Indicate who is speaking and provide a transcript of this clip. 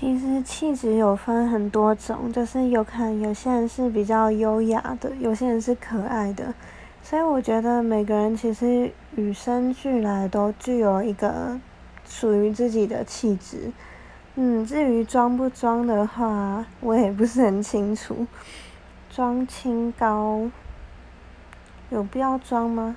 Speaker 1: 其实气质有分很多种就是有可能有些人是比较优雅的有些人是可爱的。所以我觉得每个人其实与生俱来都具有一个属于自己的气质。嗯至于装不装的话我也不是很清楚。装清高有必要装吗？